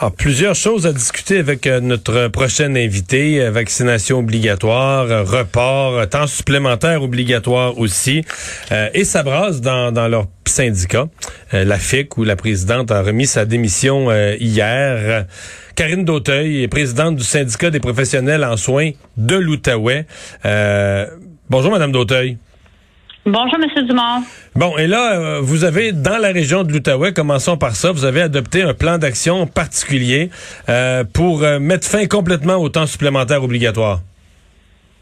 Alors, plusieurs choses à discuter avec euh, notre prochain invité. Euh, vaccination obligatoire, euh, report, temps supplémentaire obligatoire aussi. et ça brasse dans, dans leur syndicat. la FIC, où la présidente a remis sa démission hier. Karine Dauteuil est présidente du syndicat des professionnels en soins de l'Outaouais. bonjour, Madame Dauteuil. Bonjour, M. Dumont. Bon, et là, euh, vous avez, dans la région de l'Outaouais, commençons par ça, vous avez adopté un plan d'action particulier euh, pour euh, mettre fin complètement au temps supplémentaire obligatoire.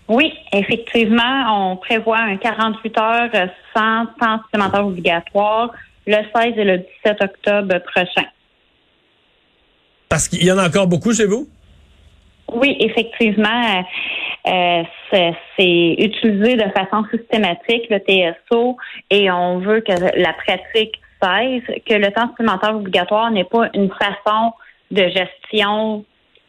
Oui, effectivement, on prévoit un 48 heures sans temps supplémentaire obligatoire le 16 et le 17 octobre prochain. Parce qu'il y en a encore beaucoup chez vous? Oui, effectivement. Euh, c'est utilisé de façon systématique, le TSO, et on veut que la pratique cesse, que le temps supplémentaire obligatoire n'est pas une façon de gestion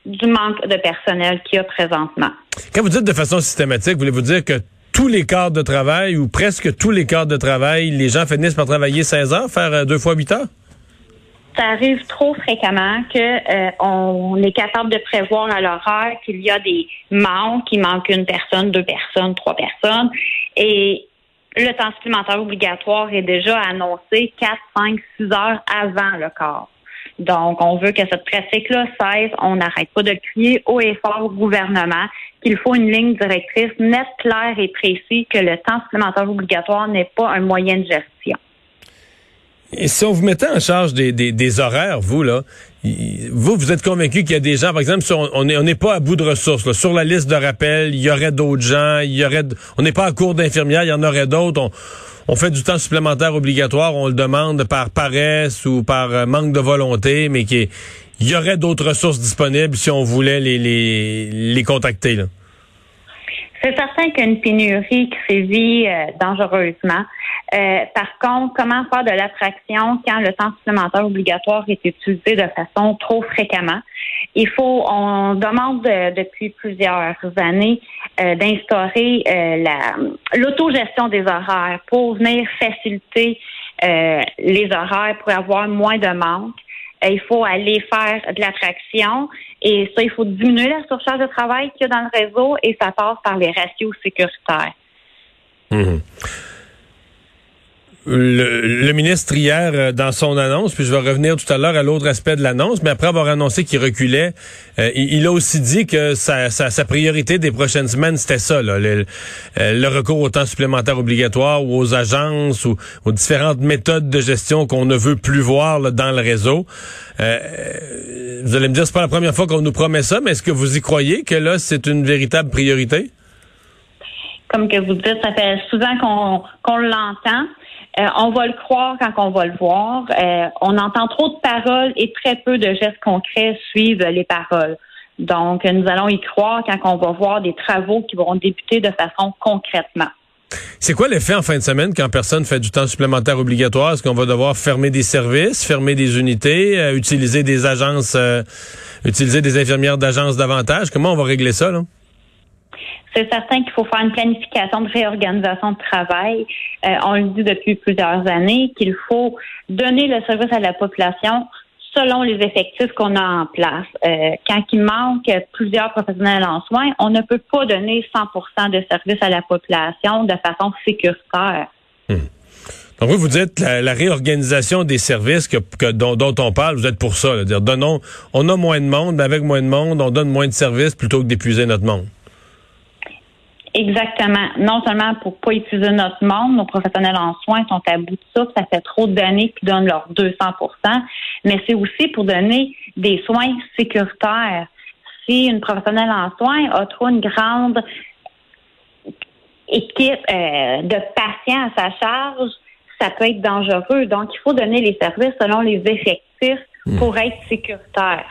du manque de personnel qu'il y a présentement. Quand vous dites de façon systématique, voulez-vous dire que tous les cadres de travail ou presque tous les cadres de travail, les gens finissent par travailler 16 heures, faire euh, deux fois 8 heures? Ça arrive trop fréquemment que euh, on est capable de prévoir à l'horaire qu'il y a des manques, qu'il manque une personne, deux personnes, trois personnes, et le temps supplémentaire obligatoire est déjà annoncé 4, 5, 6 heures avant le corps. Donc, on veut que cette pratique-là cesse. On n'arrête pas de crier haut et fort au gouvernement qu'il faut une ligne directrice nette, claire et précise, que le temps supplémentaire obligatoire n'est pas un moyen de gestion. Et si on vous mettait en charge des, des, horaires, vous, là, vous, vous êtes convaincu qu'il y a des gens, par exemple, on n'est on est pas à bout de ressources. Sur la liste de rappel, il y aurait d'autres gens, il y aurait, on n'est pas à court d'infirmières, il y en aurait d'autres. On, on, fait du temps supplémentaire obligatoire, on le demande par paresse ou par euh, manque de volonté, mais qu'il y aurait d'autres ressources disponibles si on voulait les, les, les contacter. Là. C'est certain qu'il y a une pénurie qui sévit euh, dangereusement. Euh, par contre, comment faire de l'attraction quand le temps supplémentaire obligatoire est utilisé de façon trop fréquemment? Il faut, on demande depuis plusieurs années euh, d'instaurer la l'autogestion des horaires pour venir faciliter les horaires pour avoir moins de manque. Euh, il faut aller faire de l'attraction et ça, il faut diminuer la surcharge de travail qu'il y a dans le réseau et ça passe par les ratios sécuritaires. Mhm le, ministre hier, euh, dans son annonce, puis je vais revenir tout à l'heure à l'autre aspect de l'annonce, mais après avoir annoncé qu'il reculait, euh, il, a aussi dit que sa, sa, priorité des prochaines semaines, c'était ça, là, le, euh, le, recours au temps supplémentaire obligatoire ou aux agences ou aux différentes méthodes de gestion qu'on ne veut plus voir dans le réseau. vous allez me dire, c'est pas la première fois qu'on nous promet ça, mais est-ce que vous y croyez que là, c'est une véritable priorité? Comme que vous dites, ça fait souvent qu'on l'entend. Euh, on va le croire quand on va le voir. Euh, on entend trop de paroles et très peu de gestes concrets suivent les paroles. Donc, nous allons y croire quand on va voir des travaux qui vont débuter de façon concrètement. C'est quoi l'effet en fin de semaine quand personne fait du temps supplémentaire obligatoire? Est-ce qu'on va devoir fermer des services, fermer des unités, euh, utiliser des agences, utiliser des infirmières d'agence davantage? Comment on va régler ça, là? C'est certain qu'il faut faire une planification de réorganisation de travail. Euh, on le dit depuis plusieurs années qu'il faut donner le service à la population selon les effectifs qu'on a en place. Euh, quand il manque plusieurs professionnels en soins, on ne peut pas donner 100% de service à la population de façon sécuritaire. Hmm. Donc vous, vous dites la, réorganisation des services que, dont, on parle, vous êtes pour ça, dire donnons, on a moins de monde, mais avec moins de monde, on donne moins de services plutôt que d'épuiser notre monde. Exactement. Non seulement pour pas utiliser notre monde, nos professionnels en soins sont à bout de ça, ça fait trop d'années qu'ils donnent leurs 200% mais c'est aussi pour donner des soins sécuritaires. Si une professionnelle en soins a trop une grande équipe euh, de patients à sa charge, ça peut être dangereux. Donc, il faut donner les services selon les effectifs hmm. pour être sécuritaire.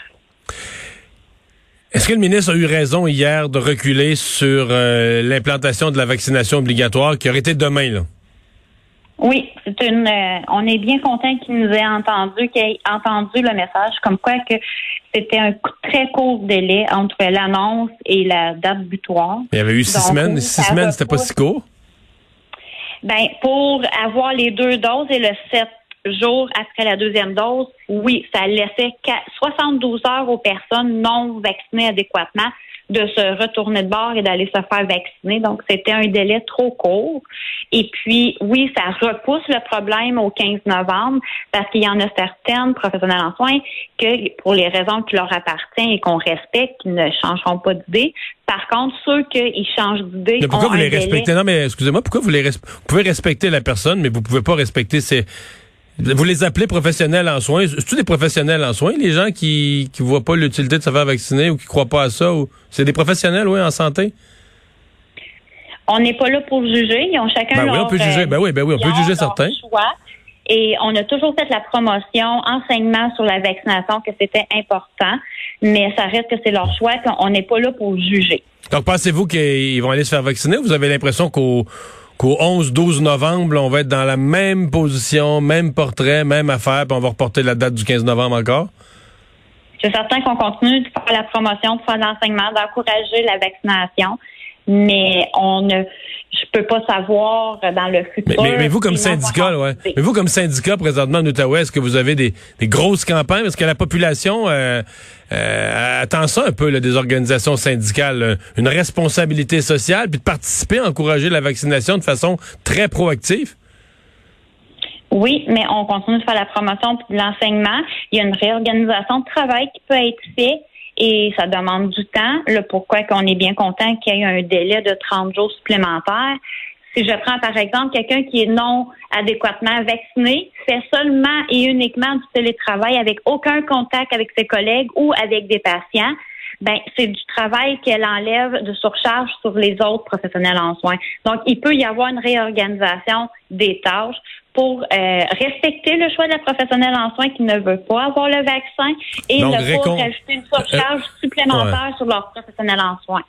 Est-ce que le ministre a eu raison hier de reculer sur euh, l'implantation de la vaccination obligatoire qui aurait été demain, là? Oui, c'est une. Euh, on est bien content qu'il nous ait entendu, qu'il ait entendu le message, comme quoi que c'était un très court délai entre l'annonce et la date butoir. Il y avait eu six semaines. Six semaines, c'était pas si court? Ben, pour avoir les deux doses et le sept jours après la deuxième dose, oui, ça laissait 72 heures aux personnes non vaccinées adéquatement de se retourner de bord et d'aller se faire vacciner. Donc, c'était un délai trop court. Et puis, oui, ça repousse le problème au 15 novembre parce qu'il y en a certaines professionnels en soins que, pour les raisons qui leur appartiennent et qu'on respecte, qui ne changeront pas d'idée. Par contre, ceux qui changent d'idée. Mais pourquoi vous les respectez? Non, mais excusez-moi, pourquoi vous les vous pouvez respecter la personne, mais vous pouvez pas respecter ses vous les appelez professionnels en soins? C'est-tu des professionnels en soins, les gens qui qui voient pas l'utilité de se faire vacciner ou qui croient pas à ça? ou C'est des professionnels, oui, en santé? On n'est pas là pour juger. Ils ont chacun ben leur, oui, on peut juger. Ben oui, ben oui, on peut juger certains. Choix. Et on a toujours fait la promotion, enseignement sur la vaccination, que c'était important, mais ça reste que c'est leur choix, qu'on n'est pas là pour juger. Donc, pensez-vous qu'ils vont aller se faire vacciner? Vous avez l'impression qu'au qu'au 11-12 novembre, on va être dans la même position, même portrait, même affaire, puis on va reporter la date du 15 novembre encore? C'est certain qu'on continue de faire la promotion, de faire l'enseignement, d'encourager la vaccination, mais on ne je peux pas savoir dans le futur. Mais, vous, comme syndicat, ouais. Mais vous, comme syndicat, présentement en Outaouais, est-ce que vous avez des, grosses campagnes? Est-ce que la population euh, euh, attend ça un peu, des organisations syndicales? Une responsabilité sociale, puis de participer, à encourager la vaccination de façon très proactive? Oui, mais on continue de faire la promotion de l'enseignement. Il y a une réorganisation de travail qui peut être faite et ça demande du temps. Le pourquoi qu'on est bien content qu'il y ait un délai de 30 jours supplémentaires. Si je prends par exemple quelqu'un qui est non adéquatement vacciné, fait seulement et uniquement du télétravail avec aucun contact avec ses collègues ou avec des patients, ben c'est du travail qu'elle enlève de surcharge sur les autres professionnels en soins. Donc, il peut y avoir une réorganisation des tâches pour euh, respecter le choix de la professionnelle en soins qui ne veut pas avoir le vaccin et ne pas rajouter une surcharge euh, supplémentaire sur leur professionnel en soins.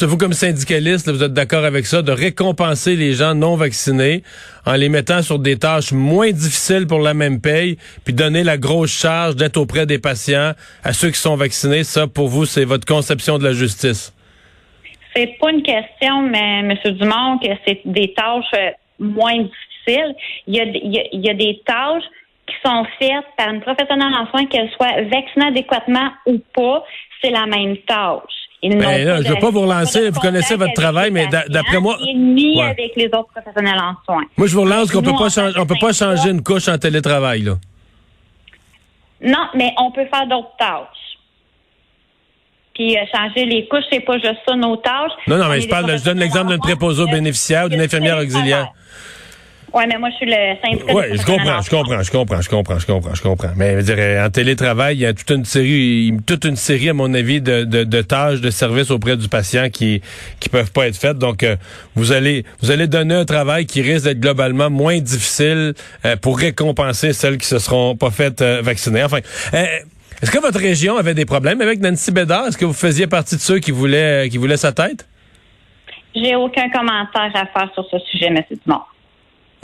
Vous, comme syndicaliste, vous êtes d'accord avec ça, de récompenser les gens non vaccinés en les mettant sur des tâches moins difficiles pour la même paye, puis donner la grosse charge d'être auprès des patients à ceux qui sont vaccinés. Ça, pour vous, c'est votre conception de la justice. C'est pas une question, mais M. Dumont, que c'est des tâches euh, moins difficiles il y a, il y a, des tâches qui sont faites par une professionnelle en soins, qu'elle soit vaccinée adéquatement ou pas, c'est la même tâche. Ben là, je ne veux pas vous relancer, vous connaissez votre travail, mais d'après moi. Ni avec les autres professionnels en soins. Moi, je vous relance qu'on peut pas on peut pas changer une couche en télétravail, là. Non, mais on peut faire d'autres tâches. Puis euh, changer les couches, c'est pas juste ça nos tâches. Non, non, mais je parle, je donne l'exemple d'un préposé bénéficiaire ou d'une infirmière auxiliaire. Oui, mais moi, je suis le syndicat. Oui, je comprends, je comprends, je comprends, je comprends, je comprends, je comprends. Mais je dirais, en télétravail, il y a toute une série, toute une série, à mon avis, de, de, de tâches, de services auprès du patient qui qui peuvent pas être faites. Donc, euh, vous allez vous allez donner un travail qui risque d'être globalement moins difficile euh, pour récompenser celles qui se seront pas faites euh, vacciner. Enfin. est-ce que votre région avait des problèmes avec Nancy Bédard? Est-ce que vous faisiez partie de ceux qui voulaient qui voulaient sa tête? J'ai aucun commentaire à faire sur ce sujet, M. Dumont.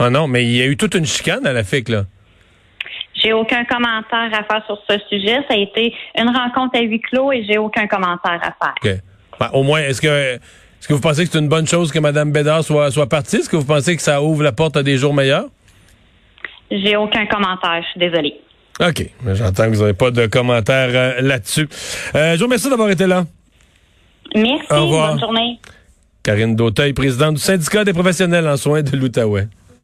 Ah non, mais il y a eu toute une chicane à la FIC, là. J'ai aucun commentaire à faire sur ce sujet. Ça a été une rencontre à huis clos et j'ai aucun commentaire à faire. OK. Ben, au moins, est-ce que est-ce que vous pensez que c'est une bonne chose que Mme Bédard soit, soit partie? Est-ce que vous pensez que ça ouvre la porte à des jours meilleurs? J'ai aucun commentaire, je suis désolée. OK. J'entends que vous n'avez pas de commentaire euh, là-dessus. Euh, je vous remercie d'avoir été là. Merci. Bonne journée. Karine Dauteuil, présidente du syndicat des professionnels en soins de l'Outaouais.